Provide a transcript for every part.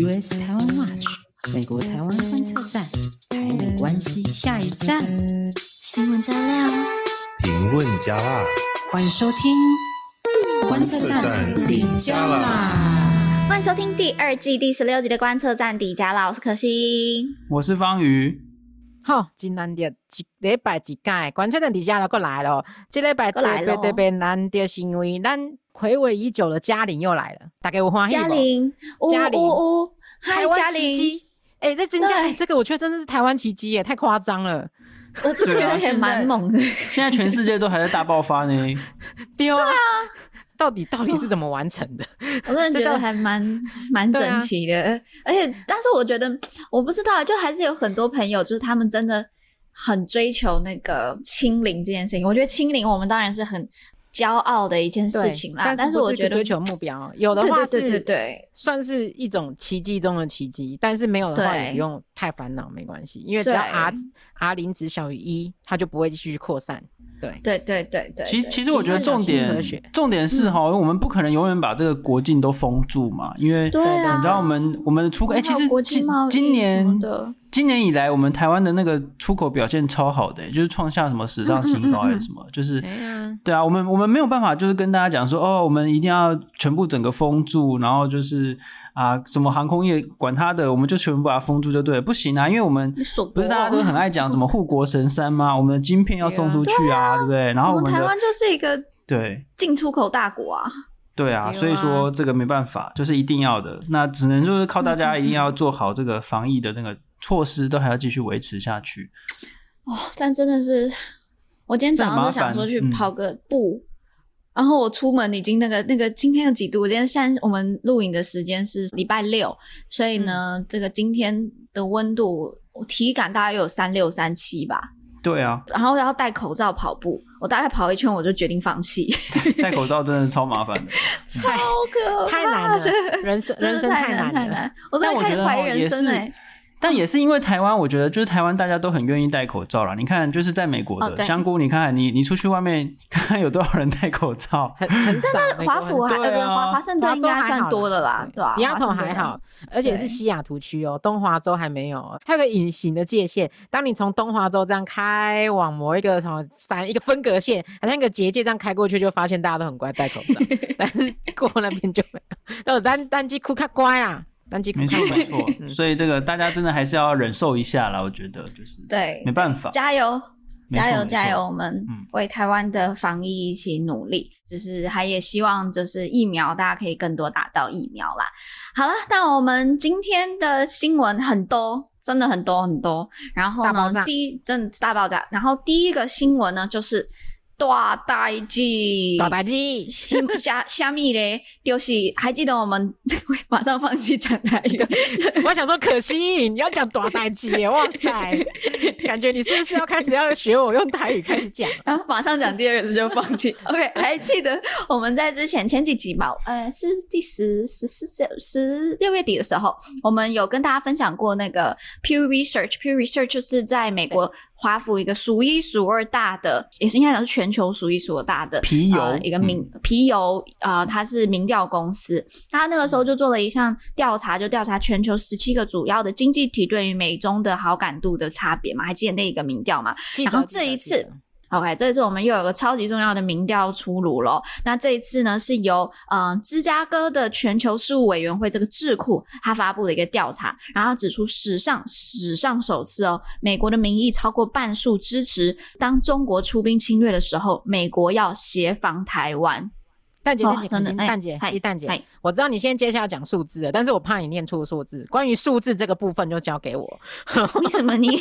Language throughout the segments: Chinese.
US 台湾 Watch 美国台湾观测站，台美关系下一站，新闻加料，评论加辣，欢迎收听。观测站底加辣，欢迎收听第二季第十六集的观测站底加辣，我是可心，我是方瑜。好，真难得，一礼拜一届，观测站底加辣过来了。这礼拜特别特别难得，是因为咱。暌违已久的嘉玲又来了，大家有欢喜吗？嘉玲，嘉玲，台湾奇迹，哎、欸，这真假？这个我觉得真的是台湾奇迹耶，太夸张了。我真的觉得也蛮猛的。现在全世界都还在大爆发呢。对啊，到底到底是怎么完成的？我真的觉得还蛮蛮神奇的。啊、而且，但是我觉得我不知道，就还是有很多朋友，就是他们真的很追求那个清零这件事情。我觉得清零，我们当然是很。骄傲的一件事情啦，但是我觉得追求目标有的话是，对对对，算是一种奇迹中的奇迹。但是没有的话也不用太烦恼，没关系，因为只要 R R 零值小于一，它就不会继续扩散。对对对对对。其实其实我觉得重点重点是哈，因为我们不可能永远把这个国境都封住嘛，因为你知道我们我们的出口哎，其实今今年。今年以来，我们台湾的那个出口表现超好的，就是创下什么史上新高还是什么，就是，对啊，我们我们没有办法，就是跟大家讲说，哦，我们一定要全部整个封住，然后就是啊，什么航空业管他的，我们就全部把它封住就对了，不行啊，因为我们不是大家都很爱讲什么 护国神山吗？我们的晶片要送出去啊，对不对？然后我们台湾就是一个对。进出口大国啊，对啊，所以说这个没办法，就是一定要的，那只能就是靠大家一定要做好这个防疫的那个。措施都还要继续维持下去哦，但真的是，我今天早上就想说去跑个步，然后我出门已经那个那个今天有几度？今天现在我们录影的时间是礼拜六，所以呢，这个今天的温度我体感大概有三六三七吧。对啊，然后要戴口罩跑步，我大概跑一圈我就决定放弃。戴口罩真的超麻烦的，超可怕，太难了，人生人生太难太难，我真的开始怀疑人生哎。但也是因为台湾，我觉得就是台湾大家都很愿意戴口罩啦。你看，就是在美国的、哦、香菇，你看看你你出去外面看看有多少人戴口罩，很很少。华府还呃华华盛顿应该算多的啦，对吧？西雅图还好，而且是西雅图区哦，东华州还没有。还有个隐形的界限，当你从东华州这样开往某一个什么山，一个分隔线，好像一个结界这样开过去，就发现大家都很乖戴口罩，但是过那边就没有。但我单单机哭卡乖啦。没错没错，所以这个大家真的还是要忍受一下啦。我觉得就是对，没办法，加油，加油，加油！我们为台湾的防疫一起努力，就是还也希望就是疫苗大家可以更多打到疫苗啦。好了，那我们今天的新闻很多，真的很多很多。然后呢，第一真的大爆炸。然后第一个新闻呢，就是。大代志，大代志，虾虾米嘞？就是还记得我们 马上放弃讲台语。我想说，可惜你要讲大代志，哇塞，感觉你是不是要开始要学我用台语开始讲？然 后马上讲第二个字就放弃。OK，还记得我们在之前前几集嘛？呃，是第十、十四、十六月底的时候，我们有跟大家分享过那个 Pew Research，Pew Research 就是在美国。华府一个数一数二大的，也是应该讲是全球数一数二大的皮尤、呃、一个民、嗯、皮尤啊，它是民调公司，他那个时候就做了一项调查，就调查全球十七个主要的经济体对于美中的好感度的差别嘛，还记得那一个民调嘛？然后这一次。OK，这一次我们又有个超级重要的民调出炉了。那这一次呢，是由呃芝加哥的全球事务委员会这个智库，他发布的一个调查，然后指出史上史上首次哦，美国的民意超过半数支持，当中国出兵侵略的时候，美国要协防台湾。蛋姐，真的，蛋姐，一，蛋姐，我知道你现在接下来讲数字了，但是我怕你念错数字。关于数字这个部分，就交给我。为什么你？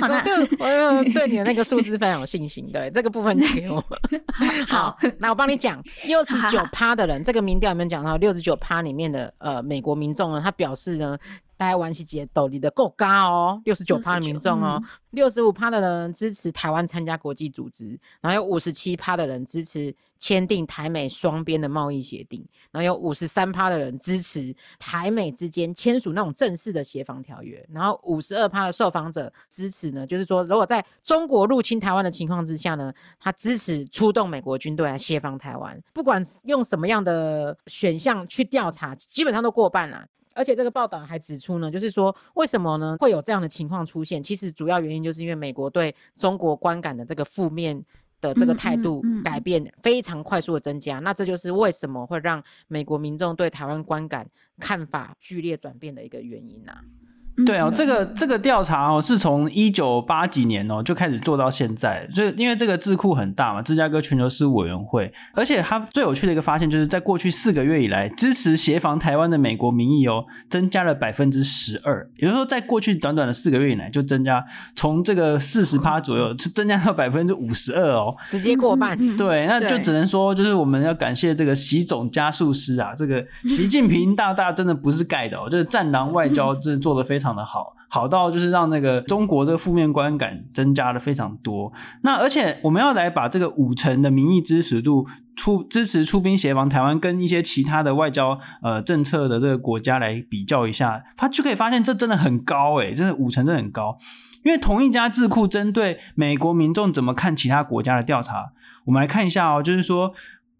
我对，我对你的那个数字非常有信心。对，这个部分交给我。好，那我帮你讲，六十九趴的人，这个民调里面讲到六十九趴里面的呃美国民众呢，他表示呢。台湾是节斗离得够高哦，六十九趴的民众哦，六十五趴的人支持台湾参加国际组织，然后有五十七趴的人支持签订台美双边的贸易协定，然后有五十三趴的人支持台美之间签署那种正式的协防条约，然后五十二趴的受访者支持持呢，就是说，如果在中国入侵台湾的情况之下呢，他支持出动美国军队来协防台湾。不管用什么样的选项去调查，基本上都过半了。而且这个报道还指出呢，就是说为什么呢会有这样的情况出现？其实主要原因就是因为美国对中国观感的这个负面的这个态度改变非常快速的增加。那这就是为什么会让美国民众对台湾观感看法剧烈转变的一个原因呐、啊。对哦，这个这个调查哦，是从一九八几年哦就开始做到现在，就因为这个智库很大嘛，芝加哥全球事务委员会，而且它最有趣的一个发现，就是在过去四个月以来，支持协防台湾的美国民意哦，增加了百分之十二，也就是说，在过去短短的四个月以来，就增加从这个四十趴左右，是增加到百分之五十二哦，直接过半。对，那就只能说，就是我们要感谢这个习总加速师啊，这个习近平大大真的不是盖的哦，就是战狼外交，这做的非常。的好，好到就是让那个中国这个负面观感增加了非常多。那而且我们要来把这个五成的民意支持度出支持出兵协防台湾，跟一些其他的外交呃政策的这个国家来比较一下，他就可以发现这真的很高诶，真的五成真的很高。因为同一家智库针对美国民众怎么看其他国家的调查，我们来看一下哦，就是说。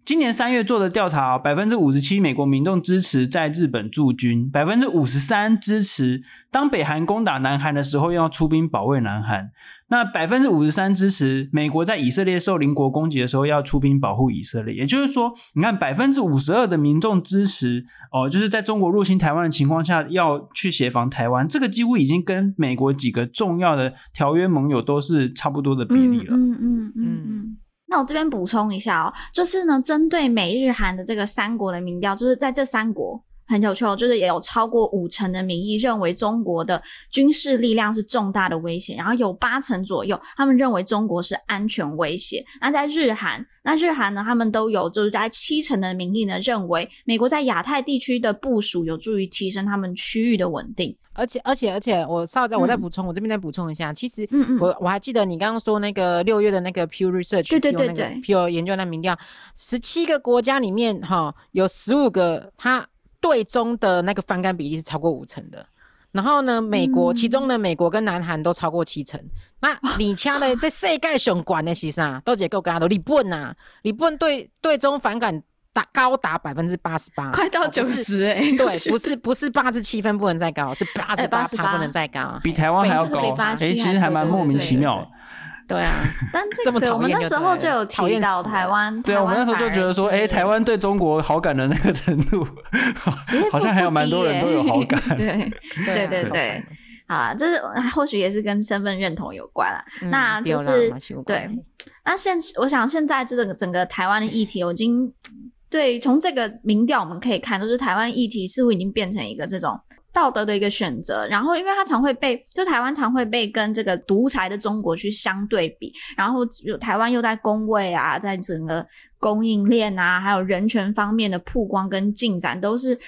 今年三月做的调查，百分之五十七美国民众支持在日本驻军，百分之五十三支持当北韩攻打南韩的时候要出兵保卫南韩。那百分之五十三支持美国在以色列受邻国攻击的时候要出兵保护以色列。也就是说，你看百分之五十二的民众支持哦，就是在中国入侵台湾的情况下要去协防台湾，这个几乎已经跟美国几个重要的条约盟友都是差不多的比例了。嗯嗯嗯嗯。嗯嗯那我这边补充一下哦，就是呢，针对美日韩的这个三国的民调，就是在这三国很有趣哦，就是也有超过五成的民意认为中国的军事力量是重大的威胁，然后有八成左右他们认为中国是安全威胁。那在日韩，那日韩呢，他们都有就是在七成的民意呢认为美国在亚太地区的部署有助于提升他们区域的稳定。而且而且而且，我稍后再我再补充，嗯、我这边再补充一下，其实我，嗯嗯我还记得你刚刚说那个六月的那个 Pew Research，对对对对，Pew 研究那民调，十七个国家里面哈，有十五个，它对中的那个反感比例是超过五成的。然后呢，美国、嗯、其中呢，美国跟南韩都超过七成。那你掐的在世界上管的是啥？都结构跟他都日本呐，日本对对中反感达。高达百分之八十八，快到九十哎！对，不是不是八十七分不能再高，是八十八趴不能再高，比台湾还要高。哎，其实还蛮莫名其妙。对啊，但这个我们那时候就有提到台湾，对啊，我们那时候就觉得说，哎，台湾对中国好感的那个程度，好像还有蛮多人都有好感。对对对对，啊，就是或许也是跟身份认同有关了。那就是对，那现我想现在这个整个台湾的议题，我已经。对，从这个民调我们可以看，就是台湾议题似乎已经变成一个这种道德的一个选择。然后，因为他常会被，就台湾常会被跟这个独裁的中国去相对比。然后，台湾又在工位啊，在整个供应链啊，还有人权方面的曝光跟进展，都是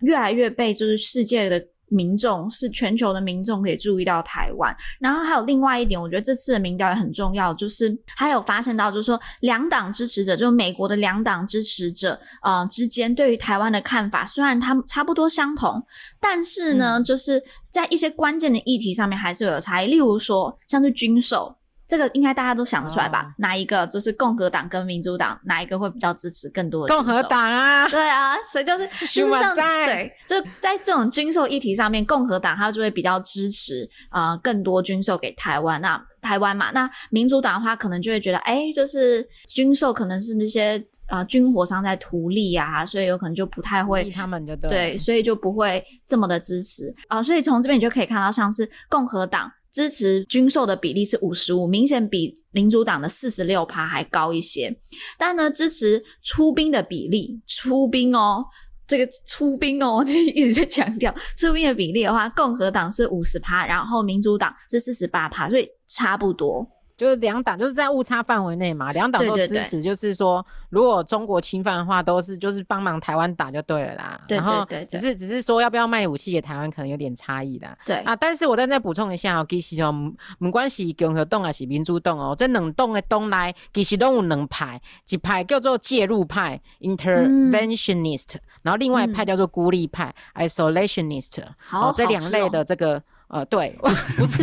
越来越被就是世界的。民众是全球的民众可以注意到台湾，然后还有另外一点，我觉得这次的民调也很重要，就是还有发现到，就是说两党支持者，就是美国的两党支持者，呃之间对于台湾的看法，虽然他们差不多相同，但是呢，嗯、就是在一些关键的议题上面还是有差异，例如说像是军售。这个应该大家都想得出来吧？哦、哪一个就是共和党跟民主党哪一个会比较支持更多的？共和党啊，对啊，所以就是 事实上对，就在这种军售议题上面，共和党他就会比较支持啊、呃、更多军售给台湾。那台湾嘛，那民主党的话可能就会觉得，哎，就是军售可能是那些啊、呃、军火商在图利啊，所以有可能就不太会他们就对，对，所以就不会这么的支持啊、呃。所以从这边你就可以看到，像是共和党。支持军售的比例是五十五，明显比民主党的四十六趴还高一些。但呢，支持出兵的比例，出兵哦，这个出兵哦，这 一直在强调出兵的比例的话，共和党是五十趴，然后民主党是四十八趴，所以差不多。就是两党就是在误差范围内嘛，两党都支持，就是说如果中国侵犯的话，都是就是帮忙台湾打就对了啦。对对对，只是只是说要不要卖武器给台湾，可能有点差异啦。对啊，但是我再再补充一下哦，其实哦，不管是共和党还是民主党哦，这两党的党内其实都有两派，一派叫做介入派 （interventionist），然后另外一派叫做孤立派 （isolationist）。好，这两类的这个。呃，对，不是 不是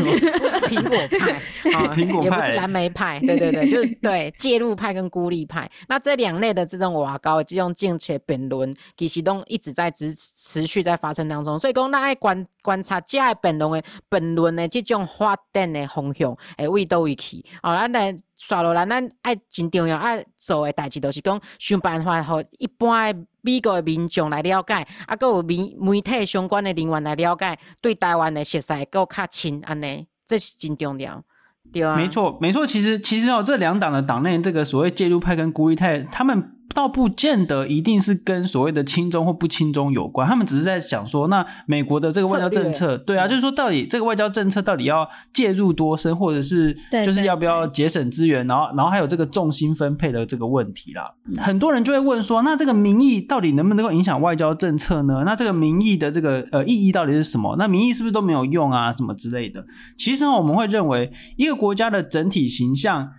苹果派，苹果派，也不是蓝莓派，对对对，就是 对介入派跟孤立派。那这两类的这种瓦高这种政策辩论，其实都一直在持持续在发生当中。所以讲，咱爱观观察这样辩论的本轮的这种发展的方向，诶，为倒位去。哦，咱来刷落来，咱爱真重要爱做诶代志，就是讲想办法互一般诶美国诶民众来了解，啊，搁有媒媒体相关诶人员来了解，对台湾诶熟悉搁较亲，安尼，这是真重要，对啊。没错，没错。其实，其实哦，这两党的党内这个所谓介入派跟孤立派，他们。倒不见得一定是跟所谓的亲中或不亲中有关，他们只是在想说，那美国的这个外交政策，对啊，就是说到底这个外交政策到底要介入多深，或者是就是要不要节省资源，然后然后还有这个重心分配的这个问题啦。很多人就会问说，那这个民意到底能不能够影响外交政策呢？那这个民意的这个呃意义到底是什么？那民意是不是都没有用啊？什么之类的？其实我们会认为，一个国家的整体形象。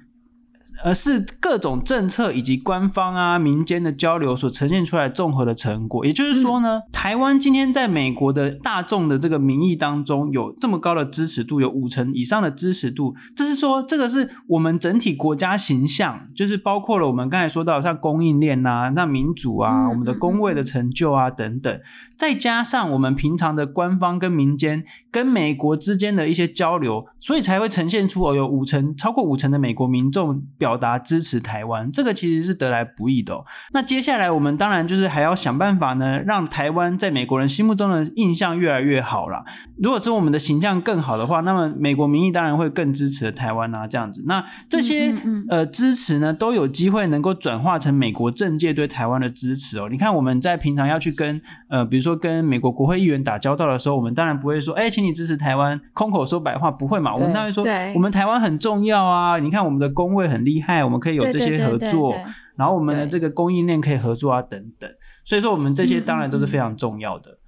而是各种政策以及官方啊、民间的交流所呈现出来综合的成果。也就是说呢，台湾今天在美国的大众的这个民意当中有这么高的支持度，有五成以上的支持度，这是说这个是我们整体国家形象，就是包括了我们刚才说到像供应链呐、那民主啊、我们的工位的成就啊等等，再加上我们平常的官方跟民间跟美国之间的一些交流，所以才会呈现出哦，有五成超过五成的美国民众表。表达支持台湾，这个其实是得来不易的哦。那接下来我们当然就是还要想办法呢，让台湾在美国人心目中的印象越来越好啦。如果说我们的形象更好的话，那么美国民意当然会更支持台湾啊，这样子。那这些嗯嗯嗯呃支持呢，都有机会能够转化成美国政界对台湾的支持哦。你看我们在平常要去跟呃，比如说跟美国国会议员打交道的时候，我们当然不会说，哎，请你支持台湾，空口说白话不会嘛。我们当然说，我们台湾很重要啊。你看我们的工位很厉害。我们可以有这些合作，对对对对对，然后我们的这个供应链可以合作啊，等等。所以说，我们这些当然都是非常重要的。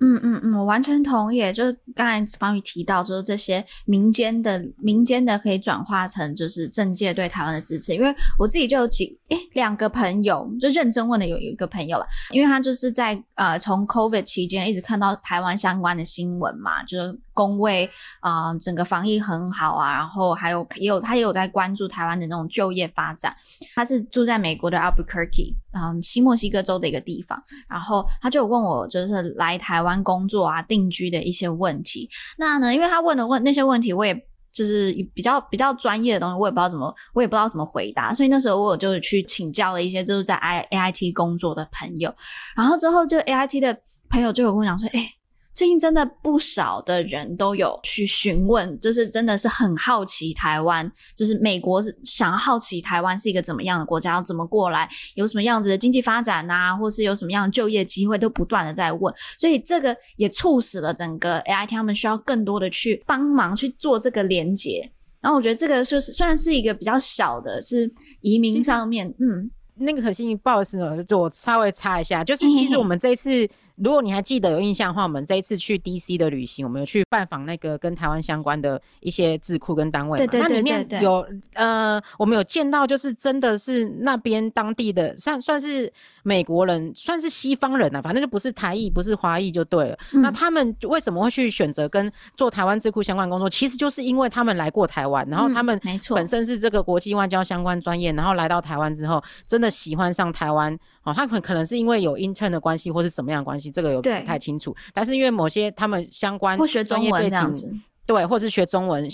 嗯嗯嗯，我完全同意。就是刚才方宇提到，就是这些民间的、民间的可以转化成就是政界对台湾的支持。因为我自己就有几诶两个朋友，就认真问的有一个朋友了，因为他就是在呃从 COVID 期间一直看到台湾相关的新闻嘛，就是。工位啊，整个防疫很好啊，然后还有也有他也有在关注台湾的那种就业发展。他是住在美国的 Albuquerque，嗯，西墨西哥州的一个地方。然后他就问我，就是来台湾工作啊、定居的一些问题。那呢，因为他问的问那些问题，我也就是比较比较专业的东西，我也不知道怎么，我也不知道怎么回答。所以那时候我就去请教了一些就是在 I AIT 工作的朋友。然后之后就 AIT 的朋友就有跟我讲说，哎。最近真的不少的人都有去询问，就是真的是很好奇台湾，就是美国是想要好奇台湾是一个怎么样的国家，要怎么过来，有什么样子的经济发展啊，或是有什么样的就业机会，都不断的在问，所以这个也促使了整个 AIT 他们需要更多的去帮忙去做这个连接。然后我觉得这个就是虽然是一个比较小的，是移民上面，嗯，那个可信不好意思呢，就我稍微插一下，就是其实我们这一次。如果你还记得有印象的话，我们这一次去 DC 的旅行，我们有去拜访那个跟台湾相关的一些智库跟单位嘛。对对对。那里面有呃，我们有见到，就是真的是那边当地的，算算是美国人，算是西方人啊，反正就不是台裔，不是华裔就对了。嗯。那他们为什么会去选择跟做台湾智库相关工作？其实就是因为他们来过台湾，然后他们没错，本身是这个国际外交相关专业，然后来到台湾之后，真的喜欢上台湾。哦，他可可能是因为有 intern 的关系，或是什么样的关系。这个有不太清楚，但是因为某些他们相关专业背景，对，或是学中文，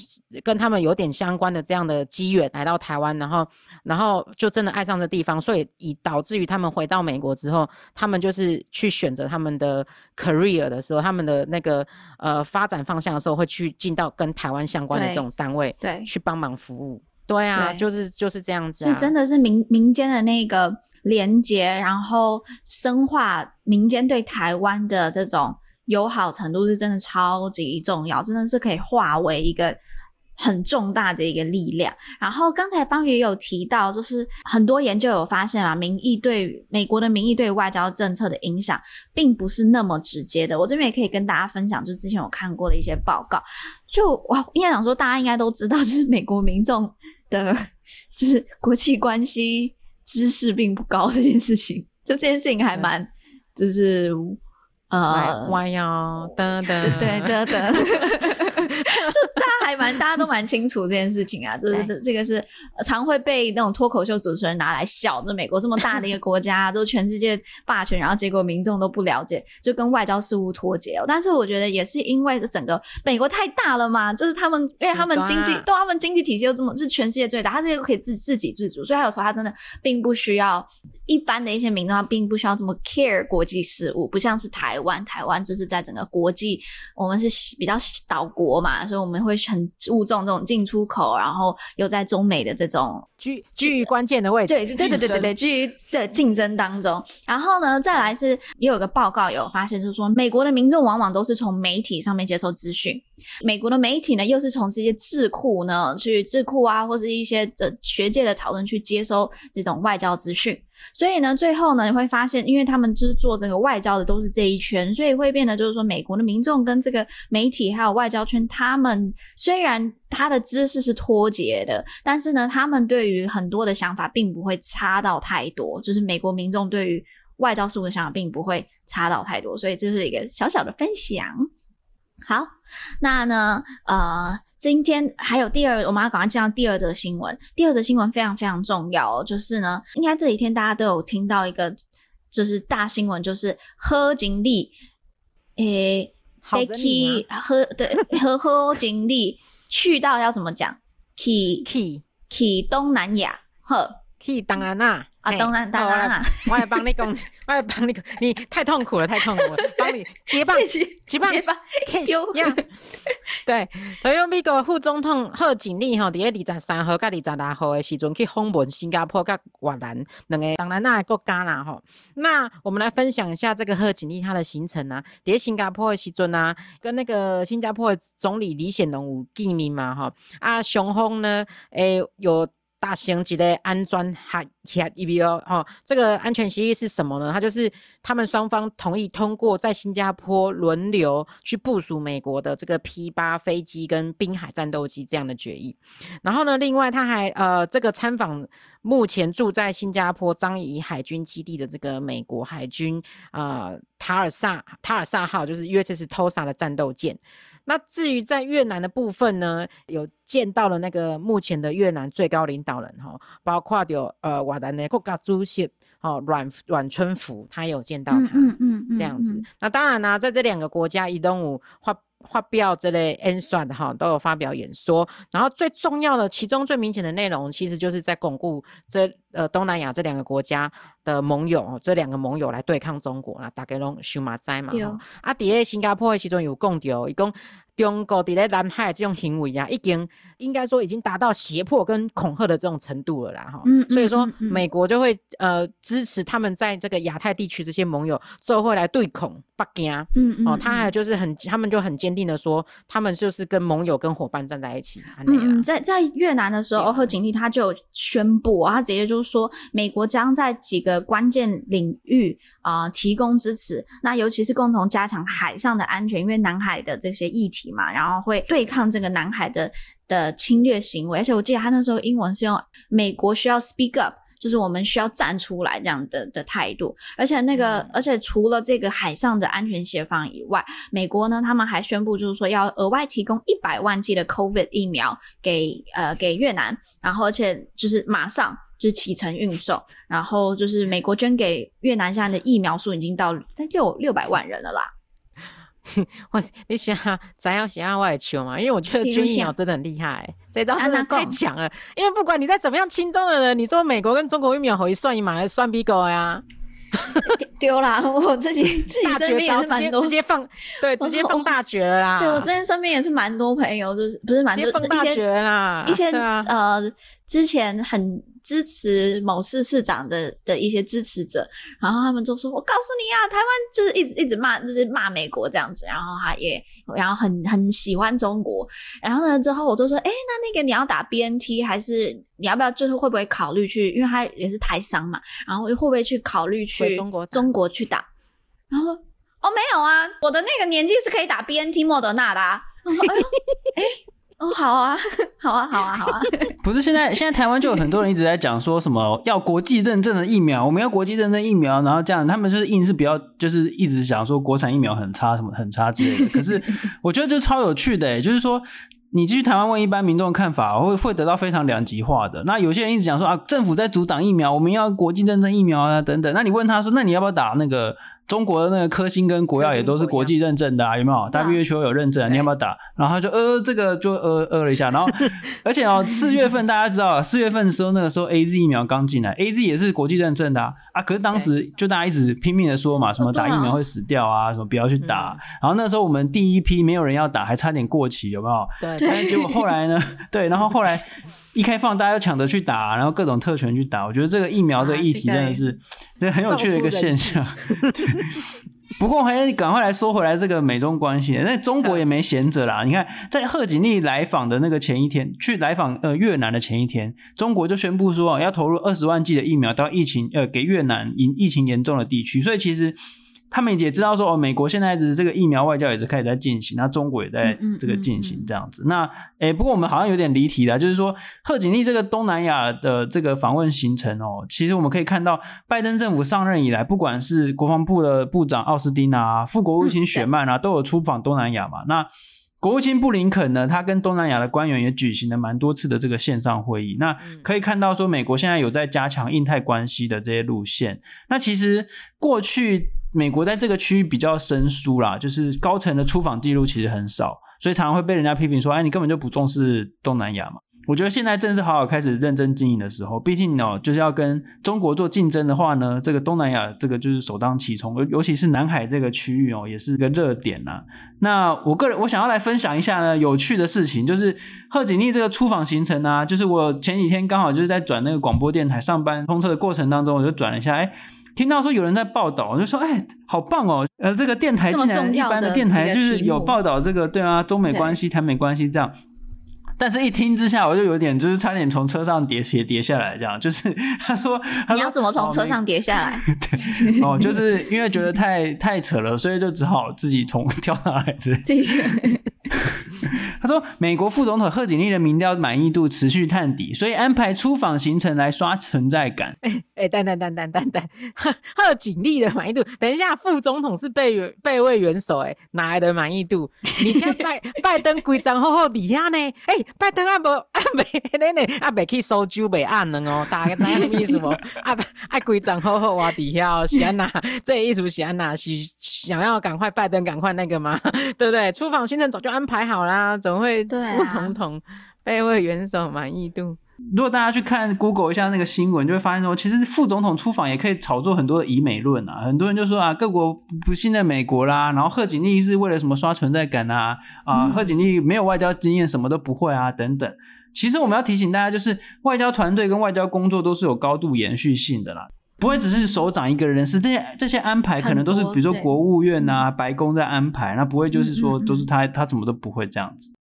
跟他们有点相关的这样的机缘来到台湾，然后，然后就真的爱上这地方，所以以导致于他们回到美国之后，他们就是去选择他们的 career 的时候，他们的那个呃发展方向的时候，会去进到跟台湾相关的这种单位，对，去帮忙服务。对啊，对就是就是这样子啊，所以真的是民民间的那个连接，然后深化民间对台湾的这种友好程度是真的超级重要，真的是可以化为一个很重大的一个力量。然后刚才方宇也有提到，就是很多研究有发现啊，民意对美国的民意对外交政策的影响，并不是那么直接的。我这边也可以跟大家分享，就之前有看过的一些报告。就哇，应该讲说，大家应该都知道，就是美国民众的，就是国际关系知识并不高这件事情。就这件事情还蛮，就是呃，弯腰，噔 噔，对对对 就大家还蛮，大家都蛮清楚这件事情啊，就是这个是常会被那种脱口秀主持人拿来笑。就美国这么大的一个国家，都全世界霸权，然后结果民众都不了解，就跟外交事务脱节哦。但是我觉得也是因为整个美国太大了嘛，就是他们，因为他们经济，对他们经济体系又这么是全世界最大，他这些可以自自给自足，所以他有时候他真的并不需要一般的一些民众，他并不需要这么 care 国际事务，不像是台湾，台湾就是在整个国际，我们是比较岛国嘛。所以我们会很注重这种进出口，然后又在中美的这种居居于关键的位置，对对对对对对，居于的竞争当中。然后呢，再来是也有个报告有发现，就是说美国的民众往往都是从媒体上面接受资讯，美国的媒体呢又是从这些智库呢去智库啊，或是一些这学界的讨论去接收这种外交资讯。所以呢，最后呢，你会发现，因为他们就是做这个外交的，都是这一圈，所以会变得就是说，美国的民众跟这个媒体还有外交圈，他们虽然他的知识是脱节的，但是呢，他们对于很多的想法并不会差到太多，就是美国民众对于外交事务的想法并不会差到太多，所以这是一个小小的分享。好，那呢，呃。今天还有第二，我们要赶快进到第二则新闻。第二则新闻非常非常重要，哦就是呢，应该这几天大家都有听到一个，就是大新闻，就是贺锦丽，诶，飞去贺对贺贺锦丽去到要怎么讲？去去去东南亚，呵，去东南亚。啊，东南大南啊！我来帮你讲，我来帮你，你太痛苦了，太痛苦了，帮你接棒，接棒，接棒，丢呀！对，所以美国副总统贺锦丽吼，伫个二十三号甲二十六号的时阵去访问新加坡甲越南两个东南亚的国家啦吼。那我们来分享一下这个贺锦丽她的行程啊，伫个新加坡的时阵啊，跟那个新加坡的总理李显龙有见面嘛吼。啊，双方呢，诶、欸、有。大型级的安全协协议哦，哈，这个安全协议是什么呢？它就是他们双方同意通过在新加坡轮流去部署美国的这个 P 八飞机跟滨海战斗机这样的决议。然后呢，另外他还呃，这个参访目前住在新加坡樟宜海军基地的这个美国海军啊、呃、塔尔萨塔尔萨号，就是 USS Tosa 的战斗舰。那至于在越南的部分呢，有见到了那个目前的越南最高领导人哈，包括有呃瓦达内国家主席哦阮阮春福，他有见到他，嗯嗯，这样子。那当然呢、啊，在这两个国家移动五发发表这类演说的哈，都有发表演说。然后最重要的，其中最明显的内容，其实就是在巩固这呃东南亚这两个国家的盟友，这两个盟友来对抗中国啦，大概拢修马灾嘛。哦、啊，底下新加坡的时阵有讲到，伊讲中国伫咧南海这种行为啊，已经应该说已经达到胁迫跟恐吓的这种程度了啦。哈、嗯，所以说美国就会呃支持他们在这个亚太地区这些盟友，最后会来对恐北京。嗯嗯。哦，他还就是很，他们就很坚定的说，他们就是跟盟友跟伙伴站在一起。嗯，在在越南的时候，贺锦丽他就宣布，他直接就是说，美国将在几个关键领域啊、呃、提供支持，那尤其是共同加强海上的安全，因为南海的这些议题嘛，然后会对抗这个南海的的侵略行为。而且我记得他那时候英文是用“美国需要 speak up”，就是我们需要站出来这样的的态度。而且那个，嗯、而且除了这个海上的安全协防以外，美国呢，他们还宣布就是说要额外提供一百万剂的 COVID 疫苗给呃给越南，然后而且就是马上。就是启程运送，然后就是美国捐给越南现在的疫苗数已经到六六百万人了啦。我你想咱要想要我也求嘛，因为我觉得军鸟真的很厉害，这招真的太强了。因为不管你在怎么样轻中的人，你说美国跟中国疫苗可以算一码，还算比狗呀？丢啦！我自己 自己身边也是蛮多，直接放对，直接放大绝了啦。对我之前身边也是蛮多朋友，就是不是蛮多放大绝啦，一些呃之前很。支持某市市长的的一些支持者，然后他们就说：“我告诉你啊，台湾就是一直一直骂，就是骂美国这样子。”然后他也，然后很很喜欢中国。然后呢，之后我就说：“哎，那那个你要打 BNT 还是你要不要？就是会不会考虑去？因为他也是台商嘛，然后会不会去考虑去中国中国去打？”然后说：“哦，没有啊，我的那个年纪是可以打 BNT 莫德纳的啊。”然后：“哎呦，哎。”哦，好啊，好啊，好啊，好啊。不是现在，现在台湾就有很多人一直在讲说什么要国际认证的疫苗，我们要国际认证疫苗，然后这样，他们就是硬是不要，就是一直想说国产疫苗很差，什么很差之类的。可是 我觉得就超有趣的，欸，就是说。你去台湾问一般民众的看法，会会得到非常两极化的。那有些人一直讲说啊，政府在阻挡疫苗，我们要国际认证疫苗啊等等。那你问他说，那你要不要打那个？中国的那个科兴跟国药也都是国际认证的啊，有没有？WHO 有认证，你要不要打？然后他就呃，这个就呃呃了一下，然后 而且哦，四月份大家知道，四月份的时候那个时候 AZ 疫苗刚进来，AZ 也是国际认证的啊，啊，可是当时就大家一直拼命的说嘛，什么打疫苗会死掉啊，什么不要去打。然后那时候我们第一批没有人要打，还差点过期，有没有？对。但是结果后来呢？对，然后后来。一开放，大家都抢着去打，然后各种特权去打。我觉得这个疫苗这个议题真的是，这很有趣的一个现象。不过还是赶快来说回来，这个美中关系，那中国也没闲着啦。你看，在贺锦丽来访的那个前一天，去来访呃越南的前一天，中国就宣布说要投入二十万剂的疫苗到疫情呃给越南疫疫情严重的地区。所以其实。他们也知道说哦，美国现在的这个疫苗外交也是开始在进行，那中国也在这个进行这样子。嗯嗯嗯、那诶、欸，不过我们好像有点离题了，就是说贺锦丽这个东南亚的这个访问行程哦，其实我们可以看到，拜登政府上任以来，不管是国防部的部长奥斯汀啊，副国务卿雪曼啊，都有出访东南亚嘛。那国务卿布林肯呢，他跟东南亚的官员也举行了蛮多次的这个线上会议。那可以看到说，美国现在有在加强印太关系的这些路线。那其实过去。美国在这个区域比较生疏啦，就是高层的出访记录其实很少，所以常常会被人家批评说：“哎，你根本就不重视东南亚嘛。”我觉得现在正是好好开始认真经营的时候。毕竟哦，就是要跟中国做竞争的话呢，这个东南亚这个就是首当其冲，尤尤其是南海这个区域哦，也是个热点呐。那我个人我想要来分享一下呢有趣的事情，就是贺锦丽这个出访行程啊，就是我前几天刚好就是在转那个广播电台上班通车的过程当中，我就转了一下，哎。听到说有人在报道，我就说，哎，好棒哦！呃，这个电台竟然一般的电台就是有报道这个，对啊，中美关系、台美关系这样。但是，一听之下，我就有点就是差点从车上跌鞋跌下来，这样。就是他说，他说你要怎么从车上跌下来？对哦，就是因为觉得太太扯了，所以就只好自己从 跳上来这。这个。他说，美国副总统贺锦丽的民调满意度持续探底，所以安排出访行程来刷存在感。哎哎，等等等等等等，贺贺锦丽的满意度，等一下，副总统是备备位元首，哎，哪来的满意度？你看拜拜登规章好好底下呢？哎，拜登阿伯阿美呢呢阿伯去收酒未按呢哦，大家知影什么意思不？阿阿规章好好哇底下哦，是安娜，这意思是安娜是想要赶快拜登赶快那个吗？对不对？出访行程早就安排好啦，怎么会副总统被位元首满意度？如果大家去看 Google 一下那个新闻，就会发现说，其实副总统出访也可以炒作很多的以美论啊。很多人就说啊，各国不信任美国啦，然后贺锦丽是为了什么刷存在感啊？啊，贺锦丽没有外交经验，什么都不会啊，等等。其实我们要提醒大家，就是外交团队跟外交工作都是有高度延续性的啦，不会只是首长一个人，是这些这些安排可能都是比如说国务院啊、白宫在安排，那不会就是说都是他他怎么都不会这样子。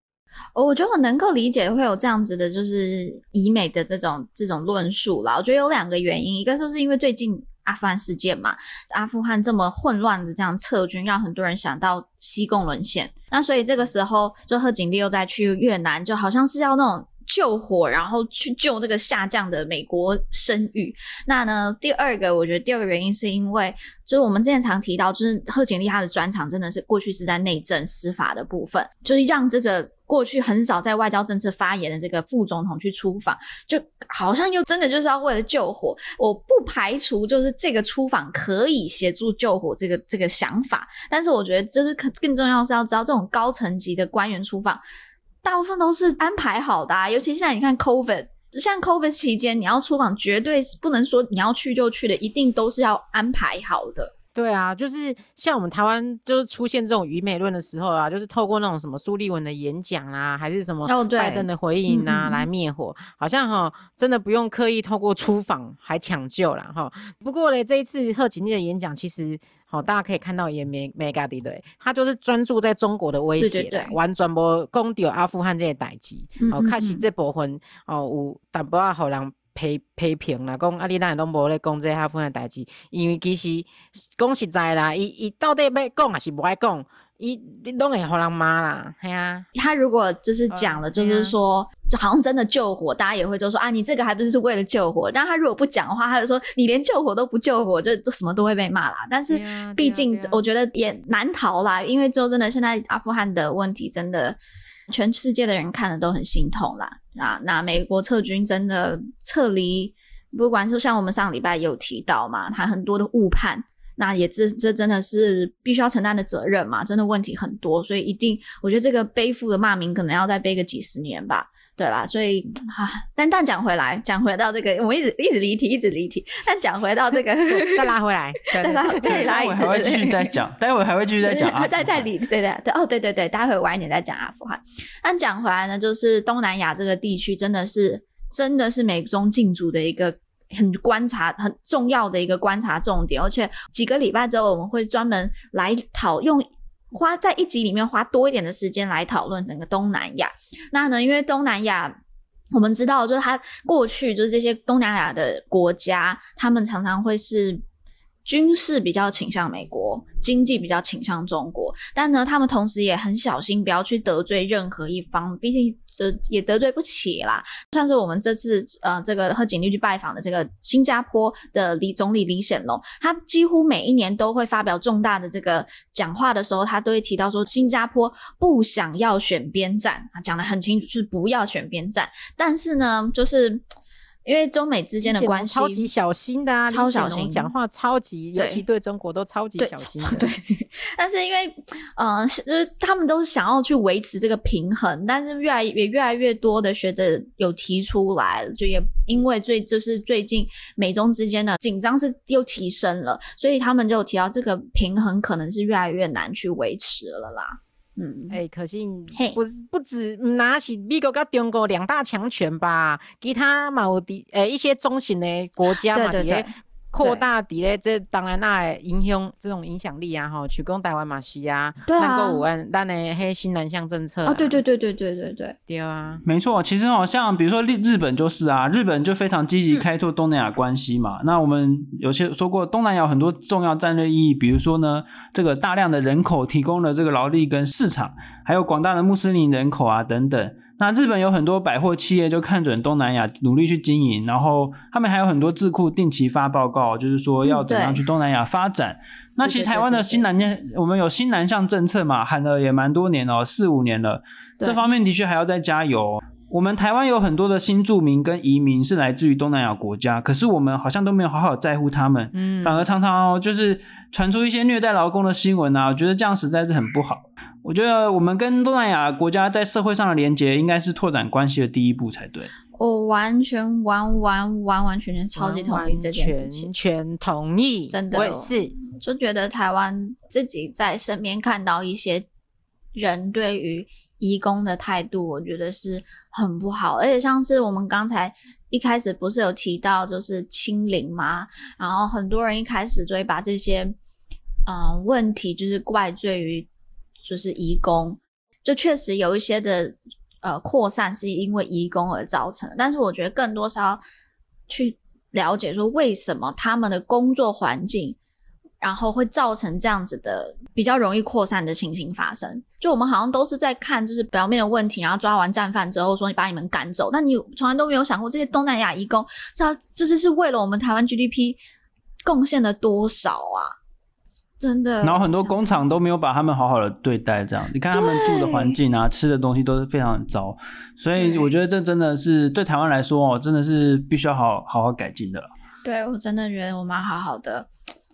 我觉得我能够理解会有这样子的，就是以美的这种这种论述啦。我觉得有两个原因，一个就是因为最近阿富汗事件嘛，阿富汗这么混乱的这样撤军，让很多人想到西贡沦陷。那所以这个时候，就贺锦丽又再去越南，就好像是要那种救火，然后去救这个下降的美国声誉。那呢，第二个，我觉得第二个原因是因为，就是我们之前常提到，就是贺锦丽她的专长真的是过去是在内政司法的部分，就是让这个。过去很少在外交政策发言的这个副总统去出访，就好像又真的就是要为了救火。我不排除就是这个出访可以协助救火这个这个想法，但是我觉得就是更更重要是要知道这种高层级的官员出访，大部分都是安排好的啊。尤其现在你看 COVID，像 COVID 期间你要出访，绝对是不能说你要去就去的，一定都是要安排好的。对啊，就是像我们台湾，就是出现这种愚昧论的时候啊，就是透过那种什么苏利文的演讲啊，还是什么拜登的回应啊，来灭火，好像哈，真的不用刻意透过出访还抢救啦哈。不过嘞，这一次贺锦丽的演讲，其实好，大家可以看到也没没嘎的对，他就是专注在中国的威胁，完全无讲到阿富汗这些代志，哦，开始这部分哦有淡薄啊好人。批批评啦，讲啊，你哪会拢无咧讲这阿富汗代志？因为其实讲实在啦，伊伊到底要讲还是不爱讲？伊你都给好人骂啦，系啊，他如果就是讲了，就是说，就好像真的救火，大家也会就说啊，你这个还不是是为了救火？但他如果不讲的话，他就说你连救火都不救火，就就什么都会被骂啦。但是毕竟我觉得也难逃啦，因为就真的现在阿富汗的问题，真的全世界的人看了都很心痛啦。啊，那美国撤军真的撤离，不管是像我们上礼拜有提到嘛，他很多的误判。那也这这真的是必须要承担的责任嘛，真的问题很多，所以一定我觉得这个背负的骂名可能要再背个几十年吧，对啦，所以啊，但但讲回来，讲回到这个，我们一直一直离题，一直离题，但讲回到这个，再拉回来，再拉再拉一次，还会继续再 讲，待会还会继续再讲，再再离，对对对，哦对对对，待会晚一点再讲阿富汗。但讲回来呢，就是东南亚这个地区真的是真的是美中竞逐的一个。很观察很重要的一个观察重点，而且几个礼拜之后我们会专门来讨用花在一集里面花多一点的时间来讨论整个东南亚。那呢，因为东南亚我们知道，就是它过去就是这些东南亚的国家，他们常常会是军事比较倾向美国，经济比较倾向中国，但呢，他们同时也很小心不要去得罪任何一方，毕竟。就也得罪不起啦，像是我们这次呃这个贺锦丽去拜访的这个新加坡的李总理李显龙，他几乎每一年都会发表重大的这个讲话的时候，他都会提到说新加坡不想要选边站，啊讲得很清楚，是不要选边站，但是呢，就是。因为中美之间的关系超级小心的啊，超小心，讲话超级，尤其对中国都超级小心的。对，对，但是因为，呃，就是他们都是想要去维持这个平衡，但是越来也越来越多的学者有提出来，就也因为最就是最近美中之间的紧张是又提升了，所以他们就提到这个平衡可能是越来越难去维持了啦。嗯，哎、欸，可是不是不止拿起美国跟中国两大强权吧？其他嘛有的，诶，一些中型的国家嘛，对对对。扩大底咧，这当然那影响这种影响力啊，吼，去攻台湾嘛是啊，能够有按咱的黑新南向政策啊，对对对对对对对，对啊，没错，其实好像比如说日日本就是啊，日本就非常积极开拓东南亚关系嘛。嗯、那我们有些说过，东南亚有很多重要战略意义，比如说呢，这个大量的人口提供了这个劳力跟市场，还有广大的穆斯林人口啊等等。那日本有很多百货企业就看准东南亚，努力去经营，然后他们还有很多智库定期发报告，就是说要怎样去东南亚发展。嗯、那其实台湾的新南向，我们有新南向政策嘛，喊了也蛮多年了，四五年了，这方面的确还要再加油。我们台湾有很多的新住民跟移民是来自于东南亚国家，可是我们好像都没有好好在乎他们，嗯，反而常常就是传出一些虐待劳工的新闻啊，我觉得这样实在是很不好。我觉得我们跟东南亚国家在社会上的连结，应该是拓展关系的第一步才对。我完全完完完完全全超级同意这件事情，完全同意，真的，我也是，就觉得台湾自己在身边看到一些人对于。移工的态度，我觉得是很不好，而且像是我们刚才一开始不是有提到，就是清零吗？然后很多人一开始就会把这些嗯问题，就是怪罪于就是移工，就确实有一些的呃扩散是因为移工而造成的，但是我觉得更多是要去了解说为什么他们的工作环境。然后会造成这样子的比较容易扩散的情形发生。就我们好像都是在看就是表面的问题，然后抓完战犯之后说你把你们赶走，那你从来都没有想过这些东南亚移工是要就是是为了我们台湾 GDP 贡献了多少啊？真的。然后很多工厂都没有把他们好好的对待，这样你看他们住的环境啊，吃的东西都是非常糟。所以我觉得这真的是对台湾来说哦，真的是必须要好好好改进的。对，我真的觉得我们好好的。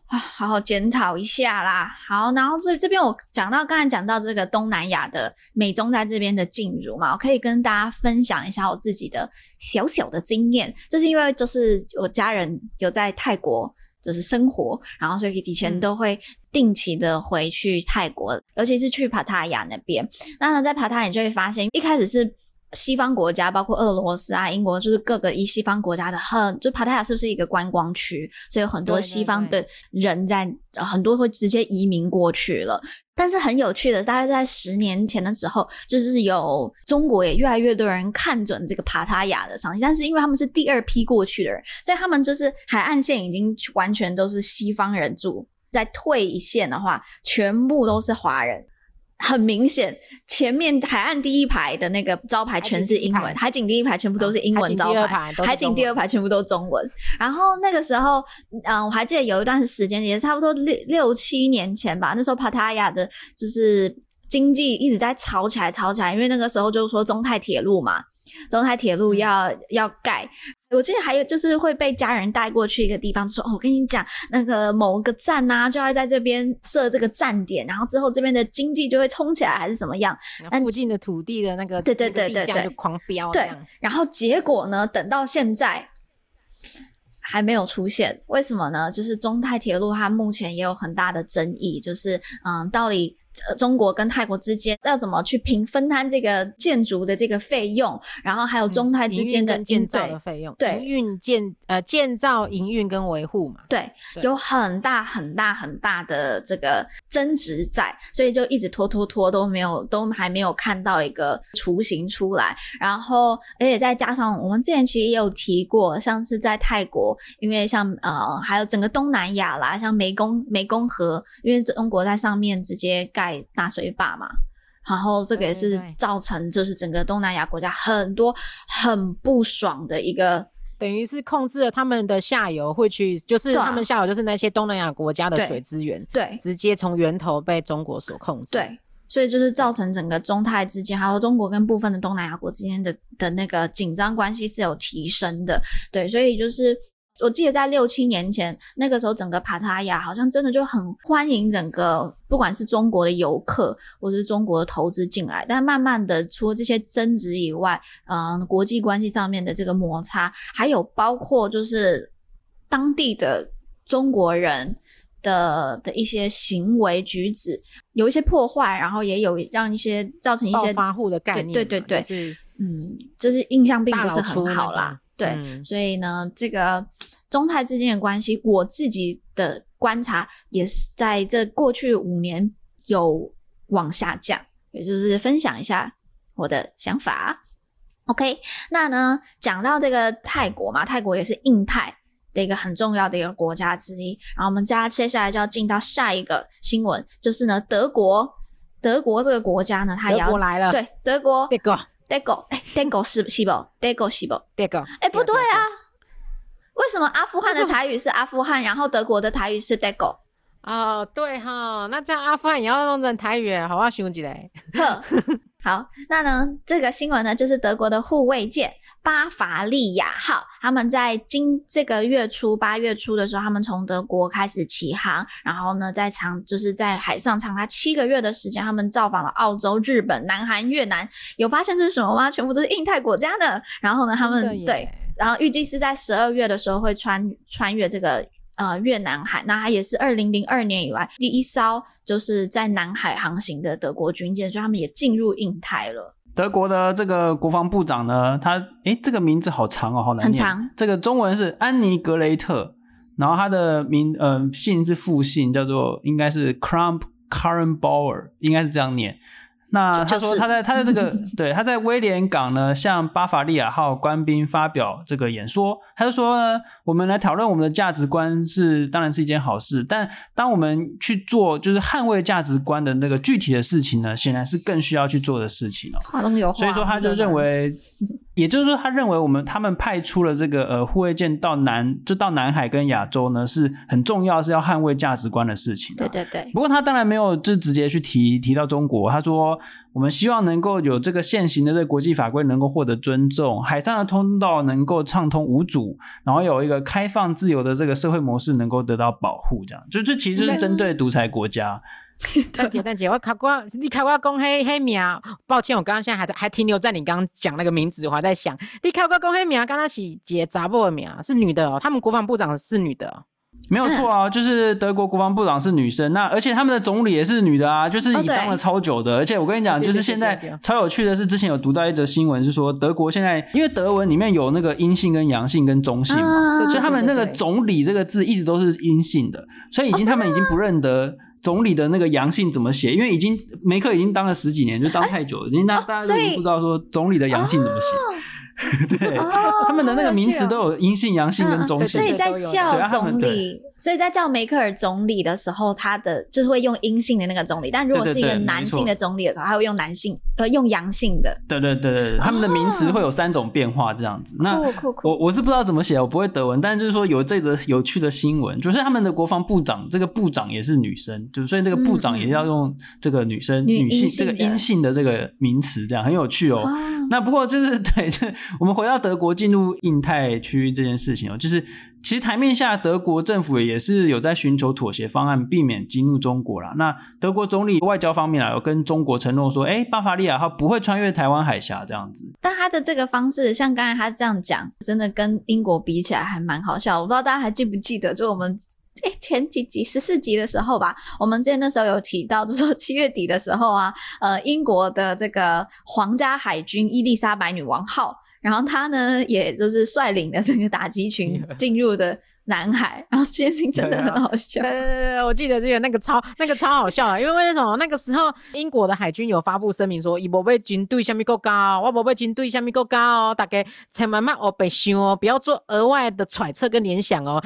啊，好好检讨一下啦。好，然后这这边我讲到刚才讲到这个东南亚的美中在这边的进入嘛，我可以跟大家分享一下我自己的小小的经验。这是因为就是我家人有在泰国就是生活，然后所以以前都会定期的回去泰国，嗯、尤其是去帕塔亚那边。那呢，在帕塔亚你就会发现，一开始是。西方国家包括俄罗斯啊、英国，就是各个一西方国家的很，就帕塔亚是不是一个观光区？所以有很多西方的人在，对对对，很多会直接移民过去了。但是很有趣的，大概在十年前的时候，就是有中国也越来越多人看准这个帕塔亚的商机，但是因为他们是第二批过去的人，所以他们就是海岸线已经完全都是西方人住，再退一线的话，全部都是华人。很明显，前面海岸第一排的那个招牌全是英文，海景第一排全部都是英文招牌，海景第二排全部都中文。然后那个时候，嗯，我还记得有一段时间，也差不多六六七年前吧，那时候帕塔亚的就是经济一直在炒起来，炒起来，因为那个时候就是说中泰铁路嘛。中泰铁路要要盖，我记得还有就是会被家人带过去一个地方，说哦，我跟你讲，那个某个站呐、啊，就要在这边设这个站点，然后之后这边的经济就会冲起来，还是怎么样？那附近的土地的那个对对对对对就狂飙，对。然后结果呢，等到现在还没有出现，为什么呢？就是中泰铁路它目前也有很大的争议，就是嗯，到底。呃，中国跟泰国之间要怎么去平分摊这个建筑的这个费用，然后还有中泰之间的、嗯、建造的费用，对，营运建呃建造、营运跟维护嘛，对，对，有很大很大很大的这个争执在，所以就一直拖拖拖都没有，都还没有看到一个雏形出来。然后，而且再加上我们之前其实也有提过，像是在泰国，因为像呃还有整个东南亚啦，像湄公湄公河，因为中国在上面直接盖。大水坝嘛，然后这个也是造成就是整个东南亚国家很多很不爽的一个，等于是控制了他们的下游会去，就是他们下游就是那些东南亚国家的水资源，对，对，直接从源头被中国所控制，对，所以就是造成整个中泰之间，还有中国跟部分的东南亚国之间的的那个紧张关系是有提升的，对，所以就是。我记得在六七年前，那个时候整个帕塔亚好像真的就很欢迎整个不管是中国的游客或者是中国的投资进来，但慢慢的除了这些争执以外，嗯，国际关系上面的这个摩擦，还有包括就是当地的中国人的的一些行为举止，有一些破坏，然后也有让一些造成一些暴发户的概念，对对对对，就是嗯，就是印象并不是很好啦。对、嗯，所以呢，这个中泰之间的关系，我自己的观察也是在这过去五年有往下降，也就是分享一下我的想法。OK，那呢，讲到这个泰国嘛，泰国也是印泰的一个很重要的一个国家之一。然后我们家接下来就要进到下一个新闻，就是呢，德国，德国这个国家呢，它也要来了，对，德国，德国。德国，哎，德国是是不？德国是不？德国，哎，不对啊，为什么阿富汗的台语是阿富汗，然后德国的台语是德国？哦，对哈，那这样阿富汗也要弄成台语，好好想起来。呵，好，那呢，这个新闻呢，就是德国的护卫舰。巴伐利亚号，他们在今这个月初八月初的时候，他们从德国开始起航，然后呢，在长就是在海上长达七个月的时间，他们造访了澳洲、日本、南韩、越南，有发现这是什么吗？全部都是印太国家的。然后呢，他们对，然后预计是在十二月的时候会穿穿越这个呃越南海，那它也是二零零二年以来第一艘就是在南海航行的德国军舰，所以他们也进入印太了。德国的这个国防部长呢，他诶，这个名字好长哦，好难念。很长。这个中文是安妮格雷特，然后他的名呃姓是复姓，叫做应该是 Crump Karrenbauer，应该是这样念。那他说他在他在这个 对他在威廉港呢，向巴伐利亚号官兵发表这个演说，他就说呢，我们来讨论我们的价值观是当然是一件好事，但当我们去做就是捍卫价值观的那个具体的事情呢，显然是更需要去做的事情哦。话中有话，所以说他就认为，也就是说他认为我们他们派出了这个呃护卫舰到南就到南海跟亚洲呢是很重要，是要捍卫价值观的事情。对对对。不过他当然没有就直接去提提到中国，他说。我们希望能够有这个现行的这个国际法规能够获得尊重，海上的通道能够畅通无阻，然后有一个开放自由的这个社会模式能够得到保护，这样就这其实就是针对独裁国家。蛋姐，蛋姐，我考过，你考过公黑黑名，抱歉，我刚刚现在还在还停留在你刚刚讲那个名字，我还在想，你考过公黑名，刚刚是姐杂布的名，是女的哦，他们国防部长是女的哦。没有错啊，就是德国国防部长是女生，那而且他们的总理也是女的啊，就是已当了超久的。而且我跟你讲，就是现在超有趣的是，之前有读到一则新闻，是说德国现在因为德文里面有那个阴性跟阳性跟中性嘛，所以他们那个总理这个字一直都是阴性的，所以已经他们已经不认得总理的那个阳性怎么写，因为已经梅克已经当了十几年，就当太久了，已经大大家都已经不知道说总理的阳性怎么写。对，他们的那个名词都有阴性、阳性跟中性，所以在叫总理，所以在叫梅克尔总理的时候，他的就是会用阴性的那个总理，但如果是一个男性的总理的时候，他会用男性呃用阳性的。对对对对，他们的名词会有三种变化这样子。那我我是不知道怎么写，我不会德文，但是就是说有这则有趣的新闻，就是他们的国防部长这个部长也是女生，就所以这个部长也要用这个女生女性这个阴性的。这个名词，这样很有趣哦。那不过就是 对，就我们回到德国进入印太区这件事情哦，就是其实台面下德国政府也是有在寻求妥协方案，避免激怒中国啦。那德国总理外交方面啊，有跟中国承诺说，哎，巴伐利亚它不会穿越台湾海峡这样子。但他的这个方式，像刚才他这样讲，真的跟英国比起来还蛮好笑。我不知道大家还记不记得，就我们哎前几集十四集的时候吧，我们之前那时候有提到，就说七月底的时候啊，呃，英国的这个皇家海军伊丽莎白女王号。然后他呢，也就是率领的这个打击群 进入的南海，然后这件事情真的很好笑。对对对，我记得这个那个超那个超好笑啊，因为为什么那个时候英国的海军有发布声明说，伊无被军队下面够高，我无被军队下面够高，大家千万莫白想哦，不要做额外的揣测跟联想哦。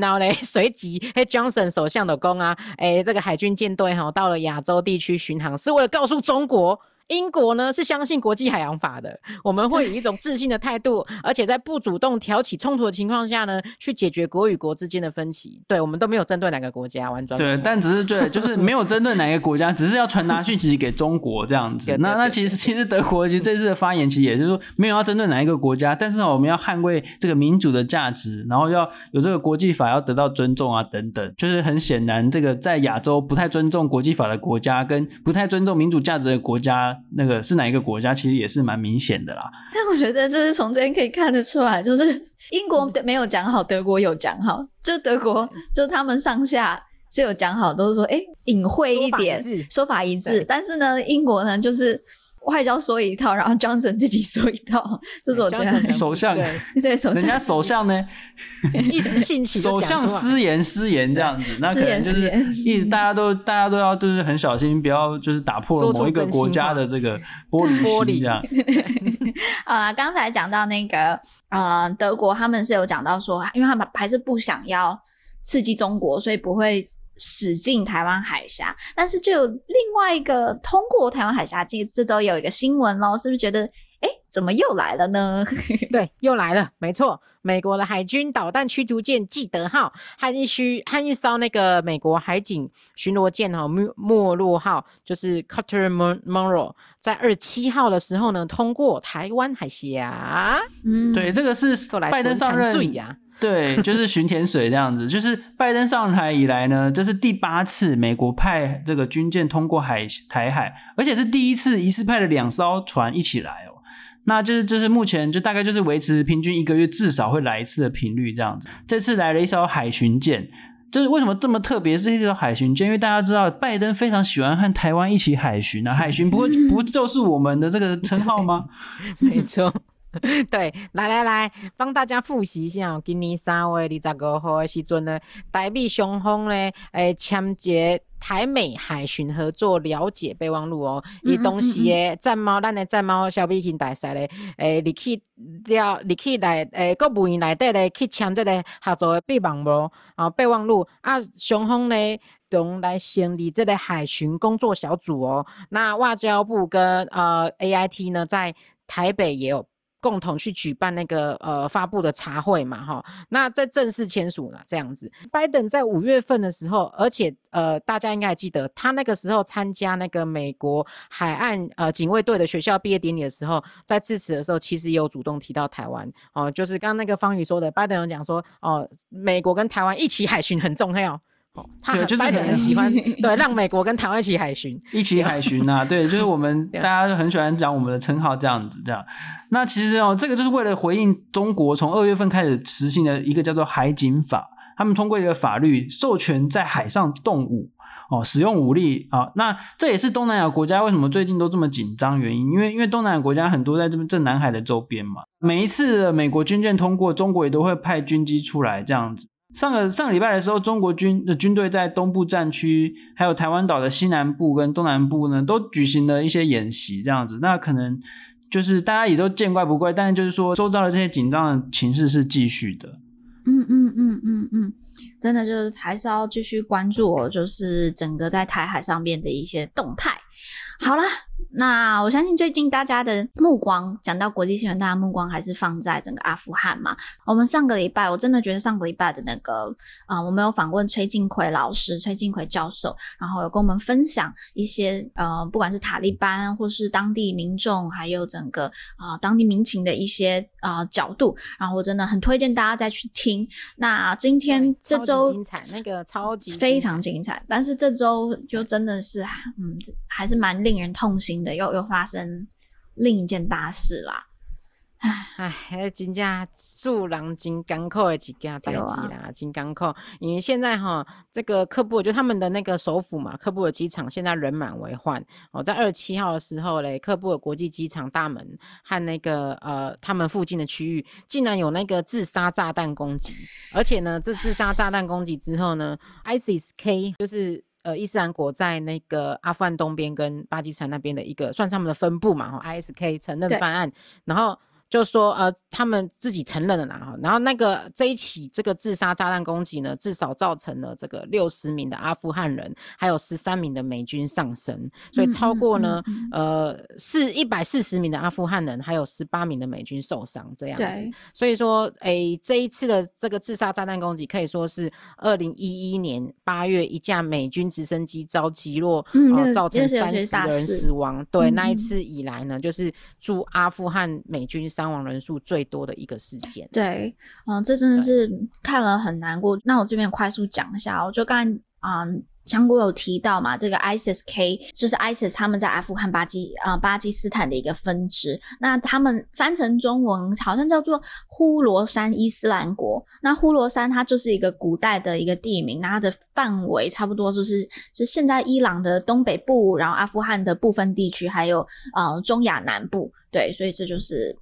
然后嘞，随即嘿，Johnson 首相的公啊，诶，这个海军舰队哈到了亚洲地区巡航，是为了告诉中国。英国呢是相信国际海洋法的，我们会以一种自信的态度，而且在不主动挑起冲突的情况下呢，去解决国与国之间的分歧。对，我们都没有针对哪个国家，完全对，但只是对，就是没有针对哪个国家，只是要传达讯息给中国这样子。那那其实其实德国其实这次的发言其实也是说，没有要针对哪一个国家，但是我们要捍卫这个民主的价值，然后要有这个国际法要得到尊重啊等等。就是很显然，这个在亚洲不太尊重国际法的国家，跟不太尊重民主价值的国家。那个是哪一个国家？其实也是蛮明显的啦。但我觉得就是从这边可以看得出来，就是英国没有讲好，德国有讲好。就德国，就他们上下是有讲好，都是说哎，隐晦一点，说法，说法一致。但是呢，英国呢就是。外交说一套，然后 Johnson 自己说一套，这是我觉得首相。对 首相，人家首相呢？一时兴起，首相失言失言这样子，那可能就是一直大家都大家都要就是很小心，不要就是打破了某一个国家的这个玻璃心这样。啊，刚才讲到那个呃德国，他们是有讲到说，因为他们还是不想要刺激中国，所以不会。驶进台湾海峡，但是就有另外一个通过台湾海峡。这这周有一个新闻咯，是不是觉得哎，怎么又来了呢？对，又来了，没错，美国的海军导弹驱逐舰纪德号和一须和一艘那个美国海警巡逻舰哈莫莫洛号，就是 Carter Monroe，在二十七号的时候呢，通过台湾海峡。嗯，对，这个是拜登上任呀。对，就是巡田水这样子。就是拜登上台以来呢，这是第八次美国派这个军舰通过海台海，而且是第一次一次派了两艘船一起来哦。那就是这是目前就大概就是维持平均一个月至少会来一次的频率这样子。这次来了一艘海巡舰，就是为什么这么特别？是这艘海巡舰，因为大家知道拜登非常喜欢和台湾一起海巡啊，海巡不会不就是我们的这个称号吗？没错。对，来来来，帮大家复习一下。今年三月二十五号的时阵呢，台美双方呢，诶、欸，签结台美海巡合作了解备忘录哦。伊当时诶战猫，咱的战猫小比庆大赛咧，诶，入去了，入去来，诶，国务院内底咧去签这个合作的备忘录啊，备忘录啊，双方呢，同来成立这个海巡工作小组哦。那外交部跟呃 AIT 呢，在台北也有。共同去举办那个呃发布的茶会嘛，哈，那在正式签署了这样子。拜登在五月份的时候，而且呃大家应该还记得，他那个时候参加那个美国海岸呃警卫队的学校毕业典礼的时候，在致辞的时候，其实也有主动提到台湾哦，就是刚刚那个方宇说的，拜登有讲说哦，美国跟台湾一起海巡很重要。他很就是很喜欢，对，让美国跟台湾一起海巡，一起海巡呐、啊，对，就是我们大家都很喜欢讲我们的称号这样子，这样。那其实哦，这个就是为了回应中国从二月份开始实行的一个叫做海警法，他们通过一个法律，授权在海上动武哦，使用武力啊。那这也是东南亚国家为什么最近都这么紧张原因，因为因为东南亚国家很多在这边正南海的周边嘛，每一次的美国军舰通过，中国也都会派军机出来这样子。上个上个礼拜的时候，中国军的军队在东部战区，还有台湾岛的西南部跟东南部呢，都举行了一些演习，这样子。那可能就是大家也都见怪不怪，但是就是说周遭的这些紧张的情势是继续的。嗯嗯嗯嗯嗯，真的就是还是要继续关注我，就是整个在台海上面的一些动态。好啦，那我相信最近大家的目光，讲到国际新闻，大家目光还是放在整个阿富汗嘛。我们上个礼拜，我真的觉得上个礼拜的那个，啊、呃，我们有访问崔进奎老师、崔进奎教授，然后有跟我们分享一些，呃，不管是塔利班或是当地民众，还有整个啊、呃、当地民情的一些啊、呃、角度，然后我真的很推荐大家再去听。那今天这周精彩，那个超级非常精彩，但是这周就真的是，嗯，还是蛮。令人痛心的，又又发生另一件大事啦！唉唉，真正助人真艰苦的一件代志啦，真艰苦。因为现在哈，这个科布尔就他们的那个首府嘛，科布尔机场现在人满为患。哦，在二十七号的时候嘞，科布尔国际机场大门和那个呃，他们附近的区域竟然有那个自杀炸弹攻击，而且呢，这自杀炸弹攻击之后呢，ISIS-K 就是。呃，伊斯兰国在那个阿富汗东边跟巴基斯坦那边的一个算他们的分部嘛，哈，ISK 承认犯案，然后。就说呃，他们自己承认了啦哈，然后那个这一起这个自杀炸弹攻击呢，至少造成了这个六十名的阿富汗人，还有十三名的美军丧生，所以超过呢、嗯嗯嗯、呃是一百四十名的阿富汗人，还有十八名的美军受伤这样子。所以说，哎、欸，这一次的这个自杀炸弹攻击可以说是二零一一年八月一架美军直升机遭击落，嗯、呃，造成三十个人死亡。对，那一次以来呢，就是驻阿富汗美军。伤亡人数最多的一个事件。对，嗯，这真的是看了很难过。那我这边快速讲一下，我就刚才嗯，强国有提到嘛，这个 ISIS-K 就是 ISIS 他们在阿富汗巴基啊、呃、巴基斯坦的一个分支。那他们翻成中文好像叫做呼罗珊伊斯兰国。那呼罗珊它就是一个古代的一个地名，那它的范围差不多就是就现在伊朗的东北部，然后阿富汗的部分地区，还有呃中亚南部。对，所以这就是。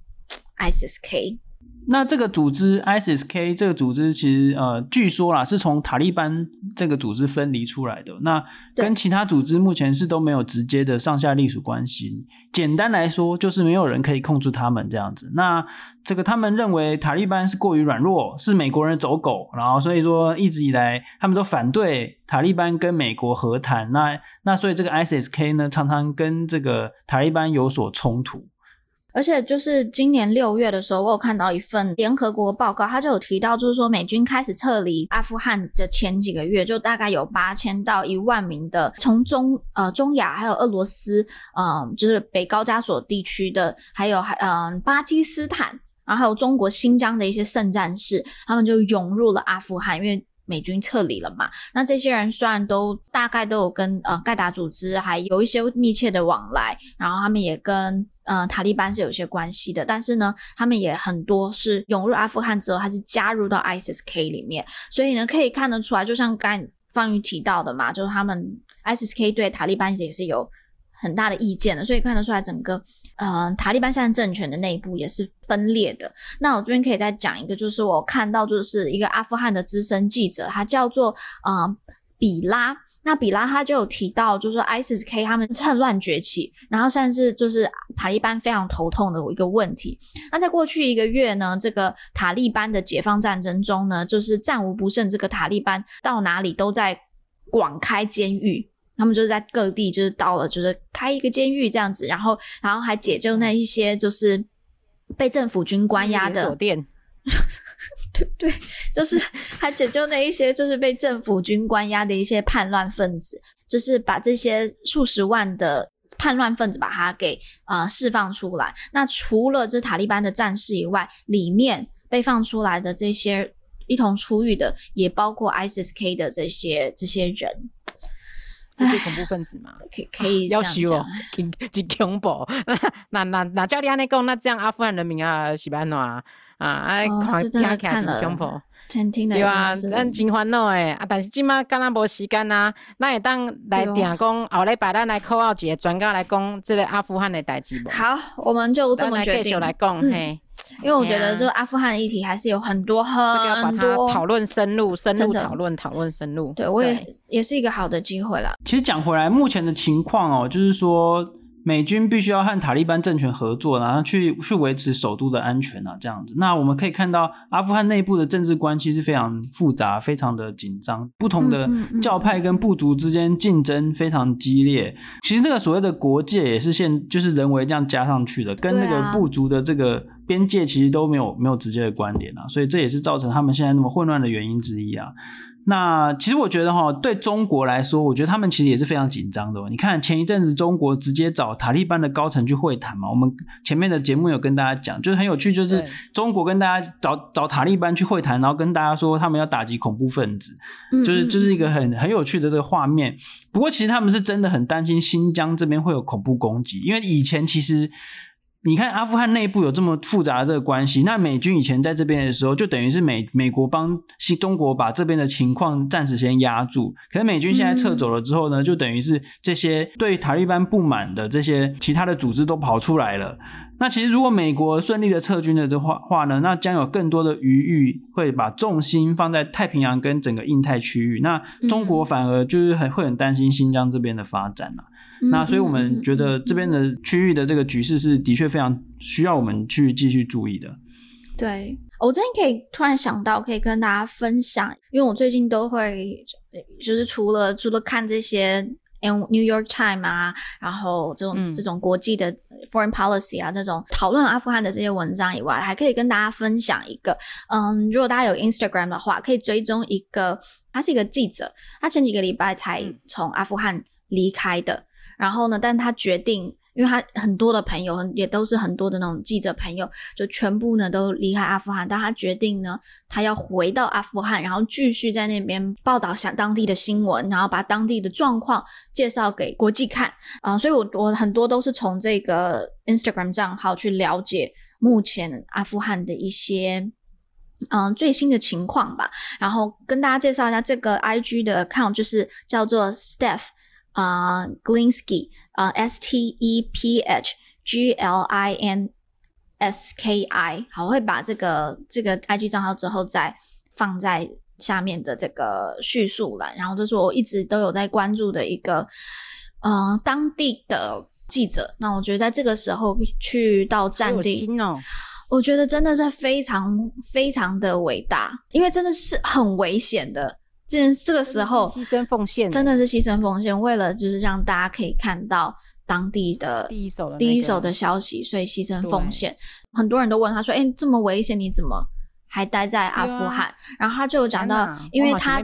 ISIS-K，那这个组织 ISIS-K 这个组织其实呃，据说啦是从塔利班这个组织分离出来的，那跟其他组织目前是都没有直接的上下隶属关系。简单来说，就是没有人可以控制他们这样子。那这个他们认为塔利班是过于软弱，是美国人走狗，然后所以说一直以来他们都反对塔利班跟美国和谈。那那所以这个 ISIS-K 呢，常常跟这个塔利班有所冲突。而且就是今年六月的时候，我有看到一份联合国报告，它就有提到，就是说美军开始撤离阿富汗的前几个月，就大概有八千到一万名的从中呃中亚还有俄罗斯，嗯、就是北高加索地区的，还有还嗯、巴基斯坦，然后还有中国新疆的一些圣战士，他们就涌入了阿富汗，因为。美军撤离了嘛？那这些人虽然都大概都有跟呃盖达组织还有一些密切的往来，然后他们也跟呃塔利班是有些关系的，但是呢，他们也很多是涌入阿富汗之后，还是加入到 ISIS-K 里面，所以呢，可以看得出来，就像刚方瑜提到的嘛，就是他们 issk 对塔利班也是有。很大的意见的，所以看得出来，整个呃塔利班现在政权的内部也是分裂的。那我这边可以再讲一个，就是我看到就是一个阿富汗的资深记者，他叫做呃比拉。那比拉他就有提到，就是说 ISIS-K 他们趁乱崛起，然后算是就是塔利班非常头痛的一个问题。那在过去一个月呢，这个塔利班的解放战争中呢，就是战无不胜，这个塔利班到哪里都在广开监狱。他们就是在各地，就是到了，就是开一个监狱这样子，然后，然后还解救那一些就是被政府军关押的，酒店，对 对，就是还解救那一些就是被政府军关押的一些叛乱分子，就是把这些数十万的叛乱分子把他给呃释放出来。那除了这塔利班的战士以外，里面被放出来的这些一同出狱的，也包括 ISIS-K 的这些这些人。这些恐怖分子嘛，可以可以要挟哦，真恐怖。那那那照你安尼讲，那这样阿富汗人民啊，西班牙啊？啊，哎，看听起来真恐怖，听听的对啊，咱真烦恼诶。啊，但是今麦敢若无时间啊，咱会当来定讲后礼拜咱来扣奥一个专家来讲这个阿富汗的代志无？好，我们就这么决定。来继续来讲嘿。因为我觉得，这个阿富汗的议题还是有很多很多，这个要把它讨论深入，深入讨论，讨论深入。对，我也也是一个好的机会啦。其实讲回来，目前的情况哦，就是说，美军必须要和塔利班政权合作，然后去去维持首都的安全啊，这样子。那我们可以看到，阿富汗内部的政治关系是非常复杂、非常的紧张，不同的教派跟部族之间竞争非常激烈。其实这个所谓的国界也是现就是人为这样加上去的，跟那个部族的这个边界其实都没有没有直接的关联啊，所以这也是造成他们现在那么混乱的原因之一啊。那其实我觉得哈，对中国来说，我觉得他们其实也是非常紧张的。你看前一阵子中国直接找塔利班的高层去会谈嘛，我们前面的节目有跟大家讲，就是很有趣，就是中国跟大家找找塔利班去会谈，然后跟大家说他们要打击恐怖分子，就是就是一个很很有趣的这个画面。不过其实他们是真的很担心新疆这边会有恐怖攻击，因为以前其实。你看阿富汗内部有这么复杂的这个关系，那美军以前在这边的时候，就等于是美美国帮西中国把这边的情况暂时先压住。可是美军现在撤走了之后呢，就等于是这些对塔利班不满的这些其他的组织都跑出来了。那其实如果美国顺利的撤军了的话话呢，那将有更多的余裕会把重心放在太平洋跟整个印太区域。那中国反而就是很会很担心新疆这边的发展了。那所以我们觉得这边的区域的这个局势是的确非常需要我们去继续注意的。对，我最近可以突然想到，可以跟大家分享，因为我最近都会就是除了除了看这些 New York Times 啊，然后这种、嗯、这种国际的 Foreign Policy 啊这种讨论阿富汗的这些文章以外，还可以跟大家分享一个，嗯，如果大家有 Instagram 的话，可以追踪一个，他是一个记者，他前几个礼拜才从阿富汗离开的。然后呢，但他决定，因为他很多的朋友，也都是很多的那种记者朋友，就全部呢都离开阿富汗。但他决定呢，他要回到阿富汗，然后继续在那边报道下当地的新闻，然后把当地的状况介绍给国际看。啊、所以我我很多都是从这个 Instagram 账号去了解目前阿富汗的一些嗯、最新的情况吧。然后跟大家介绍一下这个 IG 的 account，就是叫做 Steph。啊、uh,，Glinsky，啊、uh,，S T E P H G L I N S K I，好，我会把这个这个 IG 账号之后再放在下面的这个叙述栏。然后这是我一直都有在关注的一个，呃，当地的记者。那我觉得在这个时候去到战地，哦、我觉得真的是非常非常的伟大，因为真的是很危险的。这这个时候牺牲奉献，真的是牺牲奉献，为了就是让大家可以看到当地的第一手的第一手的消息，所以牺牲奉献。很多人都问他说：“哎、欸，这么危险，你怎么还待在阿富汗？”啊、然后他就讲到，因为他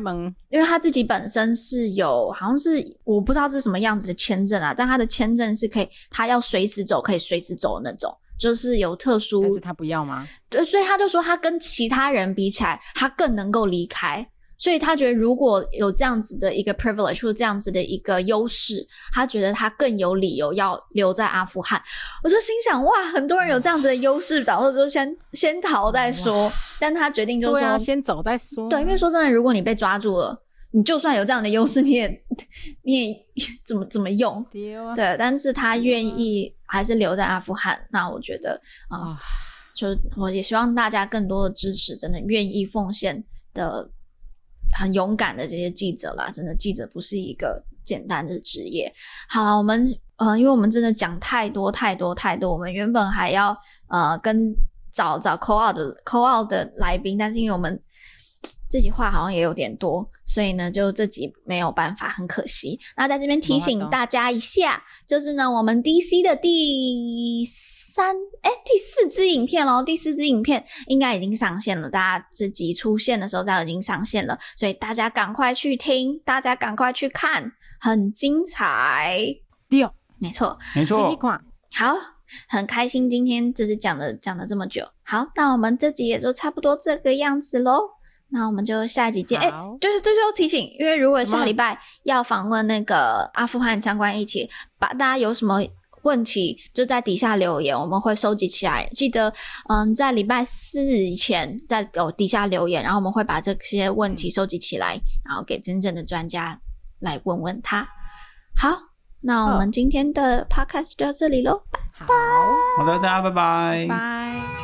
因为他自己本身是有好像是我不知道是什么样子的签证啊，但他的签证是可以，他要随时走可以随时走的那种，就是有特殊。但是他不要吗？对，所以他就说他跟其他人比起来，他更能够离开。所以他觉得如果有这样子的一个 privilege 或这样子的一个优势，他觉得他更有理由要留在阿富汗。我就心想，哇，很多人有这样子的优势，导致就先先逃再说。但他决定就是说，啊，先走再说。对，因为说真的，如果你被抓住了，你就算有这样的优势，你也 你也怎么怎么用？对，但是他愿意还是留在阿富汗。那我觉得啊、呃，就我也希望大家更多的支持，真的愿意奉献的。很勇敢的这些记者啦，真的记者不是一个简单的职业。好了，我们呃，因为我们真的讲太多太多太多，我们原本还要呃跟找找 call out 的 call out 的来宾，但是因为我们自己话好像也有点多，所以呢，就这集没有办法，很可惜。那在这边提醒大家一下，就是呢，我们 DC 的第。三哎，第四支影片喽，第四支影片应该已经上线了。大家这集出现的时候，大家已经上线了，所以大家赶快去听，大家赶快去看，很精彩。六，没错，没错。好，很开心今天就是讲了讲了这么久。好，那我们这集也就差不多这个样子喽。那我们就下一集见。哎，就是最后提醒，因为如果下礼拜要访问那个阿富汗相关议题，把大家有什么。问题就在底下留言，我们会收集起来。记得，嗯，在礼拜四以前在有底下留言，然后我们会把这些问题收集起来，然后给真正的专家来问问他。好，那我们今天的 podcast 就到这里喽，拜拜。好的，大家拜拜。拜。